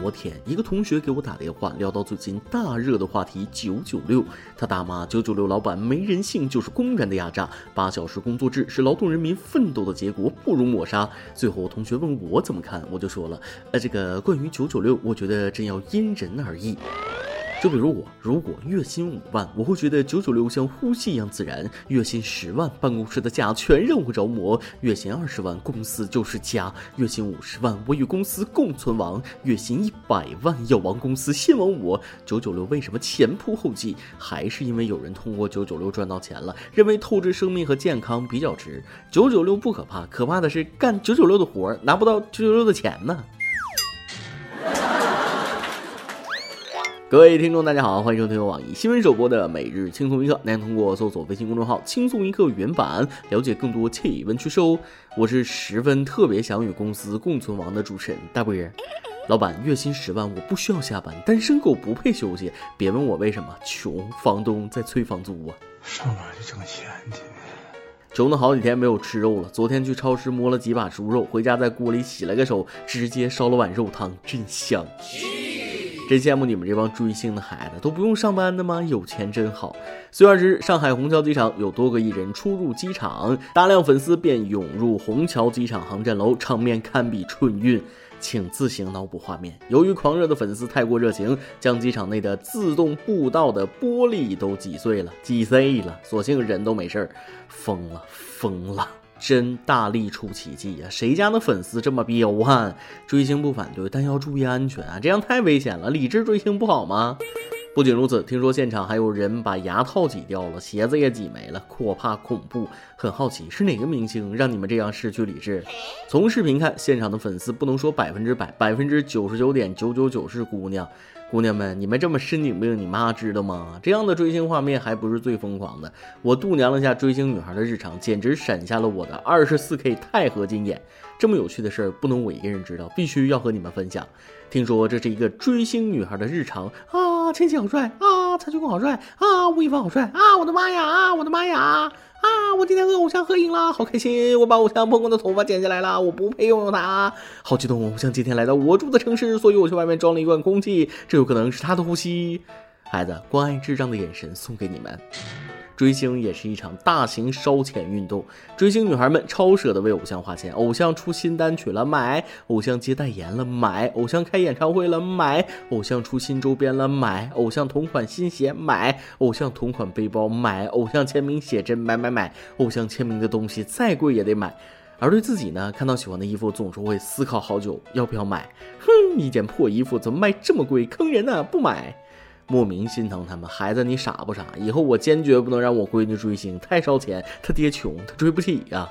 昨天，一个同学给我打电话，聊到最近大热的话题九九六。他大骂九九六老板没人性，就是公然的压榨。八小时工作制是劳动人民奋斗的结果，不容抹杀。最后，同学问我怎么看，我就说了，呃，这个关于九九六，我觉得真要因人而异。就比如我，如果月薪五万，我会觉得九九六像呼吸一样自然；月薪十万，办公室的家全让我着魔；月薪二十万，公司就是家；月薪五十万，我与公司共存亡；月薪一百万，要亡公司先亡我。九九六为什么前仆后继？还是因为有人通过九九六赚到钱了，认为透支生命和健康比较值。九九六不可怕，可怕的是干九九六的活拿不到九九六的钱呢。各位听众，大家好，欢迎收听网易新闻首播的每日轻松一刻。您通过搜索微信公众号“轻松一刻”原版了解更多气温趋势哦。我是十分特别想与公司共存亡的主持人大波儿。老板，月薪十万，我不需要下班，单身狗不配休息。别问我为什么，穷，房东在催房租啊。上哪去挣钱去？穷的好几天没有吃肉了。昨天去超市摸了几把猪肉，回家在锅里洗了个手，直接烧了碗肉汤，真香。真羡慕你们这帮追星的孩子，都不用上班的吗？有钱真好。四月二十日，上海虹桥机场有多个艺人出入机场，大量粉丝便涌入虹桥机场航站楼，场面堪比春运。请自行脑补画面。由于狂热的粉丝太过热情，将机场内的自动步道的玻璃都挤碎了，挤碎了。所幸人都没事儿。疯了，疯了。真大力出奇迹呀！谁家的粉丝这么彪悍？追星不反对，但要注意安全啊！这样太危险了。理智追星不好吗？不仅如此，听说现场还有人把牙套挤掉了，鞋子也挤没了，可怕恐怖。很好奇是哪个明星让你们这样失去理智？从视频看，现场的粉丝不能说百分之百，百分之九十九点九九九是姑娘。姑娘们，你们这么深井病，你妈知道吗？这样的追星画面还不是最疯狂的。我度娘了下追星女孩的日常，简直闪瞎了我的二十四 K 钛合金眼。这么有趣的事儿，不能我一个人知道，必须要和你们分享。听说这是一个追星女孩的日常啊，千玺好帅啊，蔡徐坤好帅啊，吴亦凡好帅啊，我的妈呀啊，我的妈呀！啊！我今天和偶像合影了，好开心！我把偶像蓬蓬的头发剪下来了，我不配拥有他，好激动！偶像今天来到我住的城市，所以我去外面装了一罐空气，这有可能是他的呼吸。孩子，关爱智障的眼神送给你们。追星也是一场大型烧钱运动，追星女孩们超舍得为偶像花钱，偶像出新单曲了买，偶像接代言了买，偶像开演唱会了买，偶像出新周边了买，偶像同款新鞋买，偶像同款背包买，偶像签名写真买买买，偶像签名的东西再贵也得买。而对自己呢，看到喜欢的衣服总是会思考好久要不要买。哼，一件破衣服怎么卖这么贵，坑人呢，不买。莫名心疼他们，孩子你傻不傻？以后我坚决不能让我闺女追星，太烧钱，她爹穷，她追不起呀。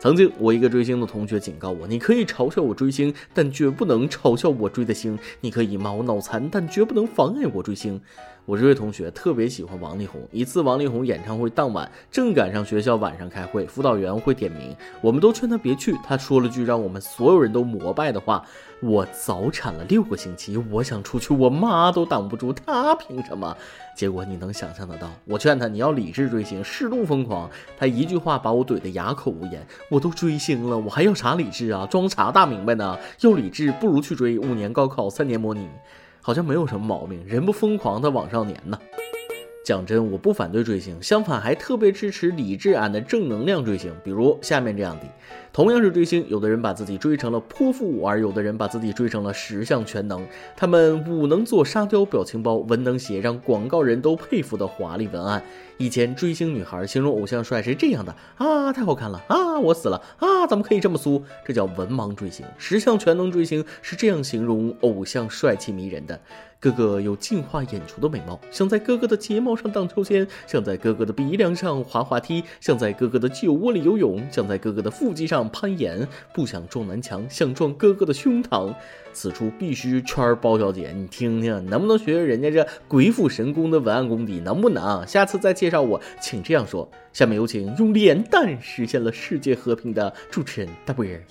曾经我一个追星的同学警告我，你可以嘲笑我追星，但绝不能嘲笑我追的星；你可以骂我脑残，但绝不能妨碍我追星。我这位同学特别喜欢王力宏。一次王力宏演唱会当晚，正赶上学校晚上开会，辅导员会点名，我们都劝他别去。他说了句让我们所有人都膜拜的话：“我早产了六个星期，我想出去，我妈都挡不住，他凭什么？”结果你能想象得到？我劝他你要理智追星，适度疯狂。他一句话把我怼得哑口无言。我都追星了，我还要啥理智啊？装啥大明白呢？要理智不如去追五年高考，三年模拟。好像没有什么毛病，人不疯狂，他往少年呢。讲真，我不反对追星，相反还特别支持理智俺的正能量追星。比如下面这样的，同样是追星，有的人把自己追成了泼妇，而有的人把自己追成了十项全能。他们武能做沙雕表情包，文能写让广告人都佩服的华丽文案。以前追星女孩形容偶像帅是这样的啊，太好看了啊，我死了啊，怎么可以这么苏？这叫文盲追星。十项全能追星是这样形容偶像帅气迷人的。哥哥有净化眼球的美貌，想在哥哥的睫毛上荡秋千，想在哥哥的鼻梁上滑滑梯，想在哥哥的酒窝里游泳，想在哥哥的腹肌上攀岩，不想撞南墙，想撞哥哥的胸膛。此处必须圈包小姐，你听听能不能学学人家这鬼斧神工的文案功底？能不能？下次再介绍我，请这样说。下面有请用脸蛋实现了世界和平的主持人大波儿。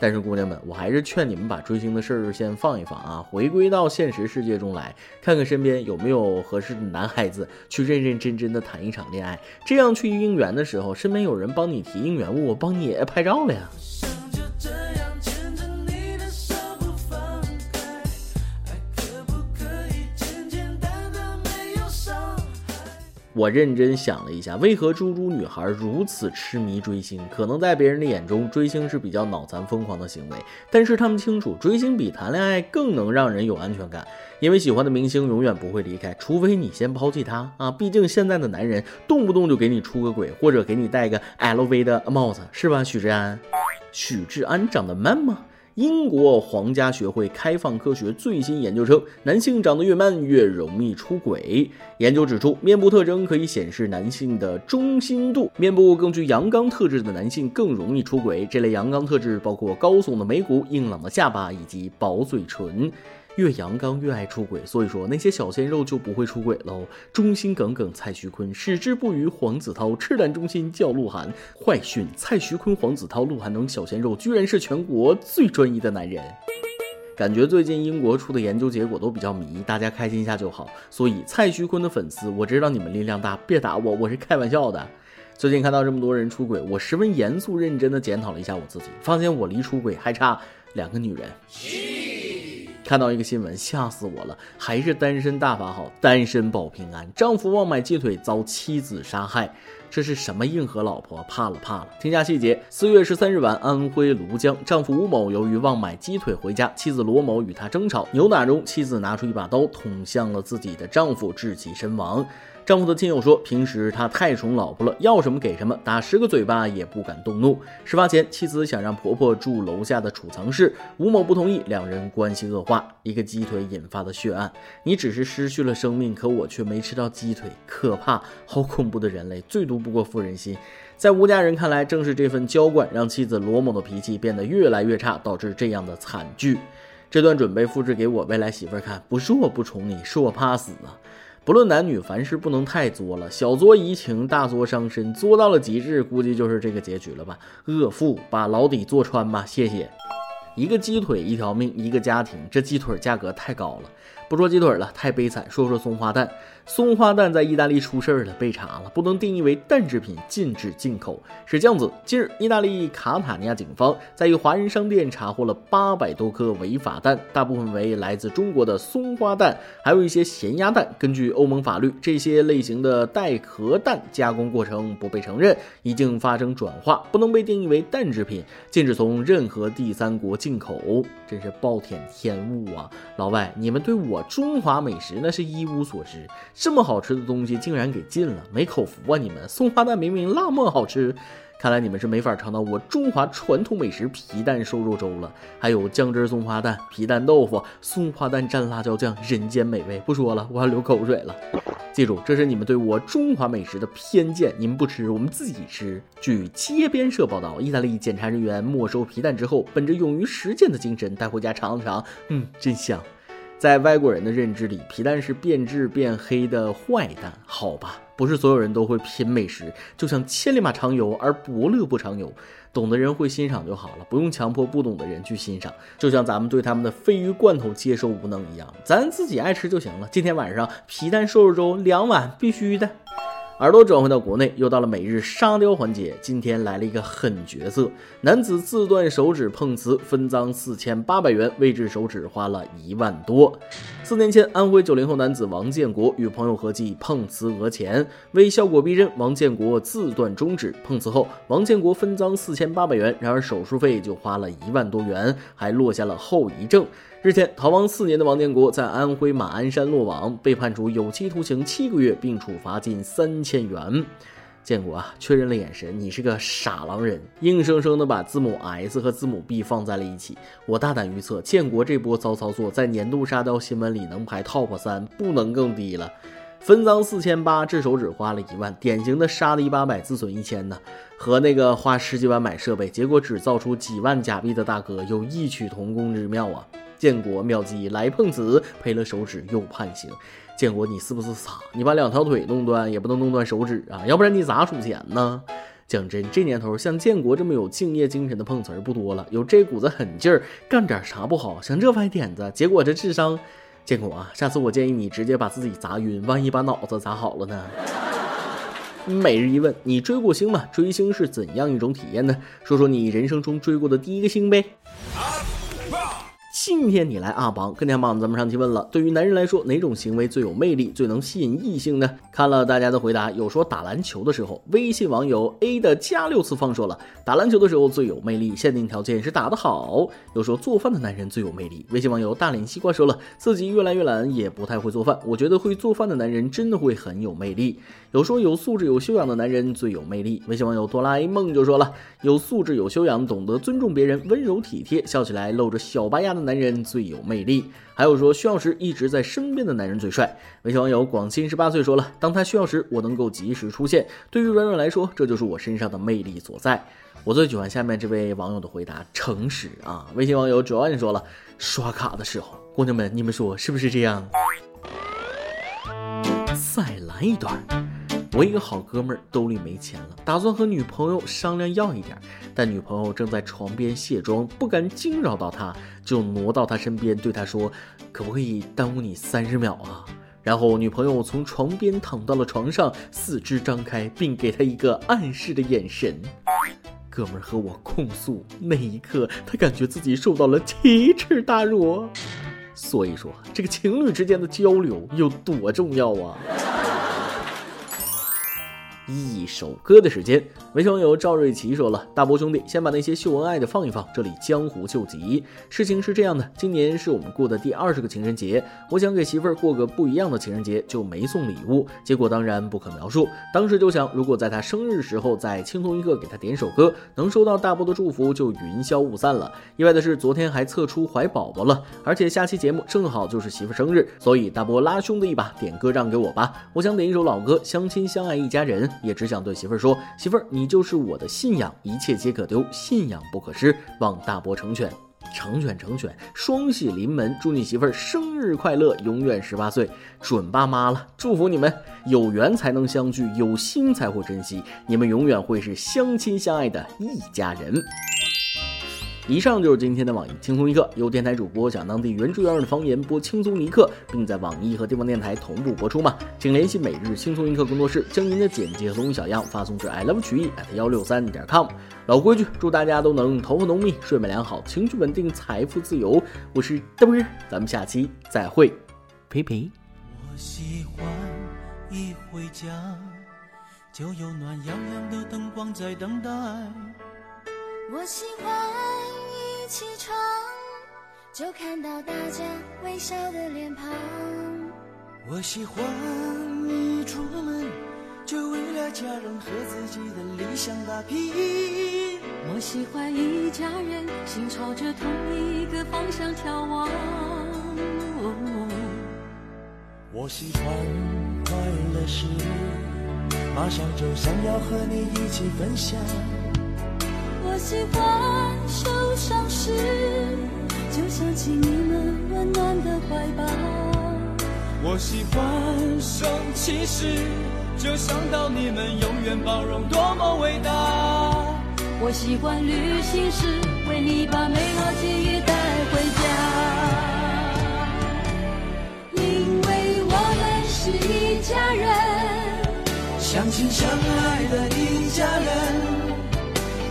但是姑娘们，我还是劝你们把追星的事儿先放一放啊，回归到现实世界中来，看看身边有没有合适的男孩子，去认认真真的谈一场恋爱。这样去应援的时候，身边有人帮你提应援物，帮你拍照了呀。我认真想了一下，为何猪猪女孩如此痴迷追星？可能在别人的眼中，追星是比较脑残疯狂的行为，但是他们清楚，追星比谈恋爱更能让人有安全感，因为喜欢的明星永远不会离开，除非你先抛弃他啊！毕竟现在的男人动不动就给你出个轨，或者给你戴个 LV 的帽子，是吧？许志安，许志安长得 man 吗？英国皇家学会开放科学最新研究称，男性长得越慢越容易出轨。研究指出，面部特征可以显示男性的忠心度，面部更具阳刚特质的男性更容易出轨。这类阳刚特质包括高耸的眉骨、硬朗的下巴以及薄嘴唇。越阳刚越爱出轨，所以说那些小鲜肉就不会出轨喽。忠心耿耿蔡徐坤，矢志不渝黄子韬，赤胆忠心叫鹿晗。坏讯：蔡徐坤、黄子韬、鹿晗等小鲜肉居然是全国最专一的男人。感觉最近英国出的研究结果都比较迷，大家开心一下就好。所以蔡徐坤的粉丝，我知道你们力量大，别打我，我是开玩笑的。最近看到这么多人出轨，我十分严肃认真的检讨了一下我自己，发现我离出轨还差两个女人。看到一个新闻，吓死我了！还是单身大法好，单身保平安。丈夫忘买鸡腿遭妻子杀害，这是什么硬核老婆？怕了怕了！听下细节：四月十三日晚，安徽庐江，丈夫吴某由于忘买鸡腿回家，妻子罗某与他争吵，扭打中，妻子拿出一把刀捅向了自己的丈夫，致其身亡。丈夫的亲友说，平时他太宠老婆了，要什么给什么，打十个嘴巴也不敢动怒。事发前，妻子想让婆婆住楼下的储藏室，吴某不同意，两人关系恶化。一个鸡腿引发的血案，你只是失去了生命，可我却没吃到鸡腿，可怕，好恐怖的人类，最毒不过妇人心。在吴家人看来，正是这份娇惯，让妻子罗某的脾气变得越来越差，导致这样的惨剧。这段准备复制给我未来媳妇看，不是我不宠你，是我怕死啊。不论男女，凡事不能太作了，小作怡情，大作伤身，作到了极致，估计就是这个结局了吧？恶妇把牢底坐穿吧，谢谢。一个鸡腿一条命，一个家庭，这鸡腿价格太高了。不说鸡腿了，太悲惨。说说松花蛋，松花蛋在意大利出事儿了，被查了，不能定义为蛋制品，禁止进口。是这样子，近日，意大利卡塔尼亚警方在一华人商店查获了八百多颗违法蛋，大部分为来自中国的松花蛋，还有一些咸鸭蛋。根据欧盟法律，这些类型的带壳蛋加工过程不被承认，已经发生转化，不能被定义为蛋制品，禁止从任何第三国进口。真是暴殄天物啊！老外，你们对我。我中华美食那是一无所知，这么好吃的东西竟然给禁了，没口福啊！你们松花蛋明明那么好吃，看来你们是没法尝到我中华传统美食皮蛋瘦肉粥了。还有酱汁松花蛋、皮蛋豆腐、松花蛋蘸辣椒酱，人间美味。不说了，我要流口水了。记住，这是你们对我中华美食的偏见，你们不吃，我们自己吃。据街边社报道，意大利检查人员没收皮蛋之后，本着勇于实践的精神，带回家尝了尝，嗯，真香。在外国人的认知里，皮蛋是变质变黑的坏蛋，好吧？不是所有人都会品美食，就像千里马常有，而伯乐不常有。懂的人会欣赏就好了，不用强迫不懂的人去欣赏。就像咱们对他们的鲱鱼罐头接受无能一样，咱自己爱吃就行了。今天晚上皮蛋瘦肉粥两碗，必须的。耳朵转回到国内，又到了每日沙雕环节。今天来了一个狠角色，男子自断手指碰瓷，分赃四千八百元，为治手指花了一万多。四年前，安徽九零后男子王建国与朋友合计碰瓷讹钱，为效果逼真，王建国自断中指。碰瓷后，王建国分赃四千八百元，然而手术费就花了一万多元，还落下了后遗症。日前，逃亡四年的王建国在安徽马鞍山落网，被判处有期徒刑七个月，并处罚金三千元。建国啊，确认了眼神，你是个傻狼人，硬生生的把字母 S 和字母 B 放在了一起。我大胆预测，建国这波骚操作在年度沙雕新闻里能排 TOP 三，不能更低了。分赃四千八，治手只花了一万，典型的杀了一八百，自损一千呢，和那个花十几万买设备，结果只造出几万假币的大哥有异曲同工之妙啊。建国妙计来碰瓷，赔了手指又判刑。建国，你是不是傻？你把两条腿弄断也不能弄断手指啊？要不然你咋数钱呢？讲真，这年头像建国这么有敬业精神的碰瓷儿不多了，有这股子狠劲儿，干点啥不好？想这歪点子，结果这智商，建国啊，下次我建议你直接把自己砸晕，万一把脑子砸好了呢？每日一问，你追过星吗？追星是怎样一种体验呢？说说你人生中追过的第一个星呗。今天你来阿榜，跟天榜咱们上期问了。对于男人来说，哪种行为最有魅力，最能吸引异性呢？看了大家的回答，有说打篮球的时候，微信网友 A 的加六次方说了，打篮球的时候最有魅力，限定条件是打得好。有说做饭的男人最有魅力，微信网友大脸西瓜说了，自己越来越懒，也不太会做饭。我觉得会做饭的男人真的会很有魅力。有说有素质有修养的男人最有魅力，微信网友哆啦 A 梦就说了，有素质有修养，懂得尊重别人，温柔体贴，笑起来露着小白牙的。男男人最有魅力，还有说需要时一直在身边的男人最帅。微信网友广清十八岁说了，当他需要时，我能够及时出现。对于软软来说，这就是我身上的魅力所在。我最喜欢下面这位网友的回答，诚实啊。微信网友 Joan 说了，刷卡的时候，姑娘们，你们说是不是这样？再来一段。我一个好哥们儿兜里没钱了，打算和女朋友商量要一点，但女朋友正在床边卸妆，不敢惊扰到她，就挪到她身边对她说：“可不可以耽误你三十秒啊？”然后女朋友从床边躺到了床上，四肢张开，并给他一个暗示的眼神。哥们儿和我控诉，那一刻他感觉自己受到了奇耻大辱。所以说，这个情侣之间的交流有多重要啊！一首歌的时间，微信网友赵瑞奇说了：“大波兄弟，先把那些秀恩爱的放一放，这里江湖救急。事情是这样的，今年是我们过的第二十个情人节，我想给媳妇儿过个不一样的情人节，就没送礼物。结果当然不可描述。当时就想，如果在她生日时候再轻松一个，给她点首歌，能收到大波的祝福，就云消雾散了。意外的是，昨天还测出怀宝宝了，而且下期节目正好就是媳妇生日，所以大波拉兄弟一把，点歌让给我吧。我想点一首老歌《相亲相爱一家人》。”也只想对媳妇儿说：“媳妇儿，你就是我的信仰，一切皆可丢，信仰不可失。望大伯成全，成全，成全，双喜临门。祝你媳妇儿生日快乐，永远十八岁，准爸妈了。祝福你们，有缘才能相聚，有心才会珍惜，你们永远会是相亲相爱的一家人。”以上就是今天的网易轻松一刻，由电台主播讲当地原汁原味的方言播轻松一刻，并在网易和地方电台同步播出吗？请联系每日轻松一刻工作室，将您的简介和录音小样发送至 i love 曲艺 at 幺六三点 com。老规矩，祝大家都能头发浓密、睡眠良好、情绪稳定、财富自由。我是嘚啵，咱们下期再会，呸呸。我喜欢一回家，就有暖洋洋的灯光在等待。我喜欢起床就看到大家微笑的脸庞。我喜欢一出门就为了家人和自己的理想打拼。我喜欢一家人心朝着同一个方向眺望。我喜欢快乐时马上就想要和你一起分享。我喜欢受伤时，就想起你们温暖的怀抱。我喜欢生气时，就想到你们永远包容，多么伟大。我喜欢旅行时，为你把美好记忆带回家。因为我们是一家人，相亲相爱的一家人。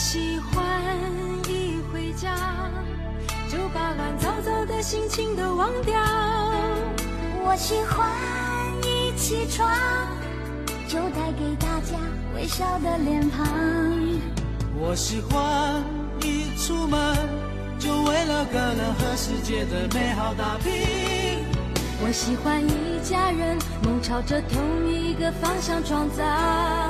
喜欢一回家就把乱糟糟的心情都忘掉。我喜欢一起床就带给大家微笑的脸庞。我喜欢一出门就为了个人和世界的美好打拼。我喜欢一家人梦朝着同一个方向创造。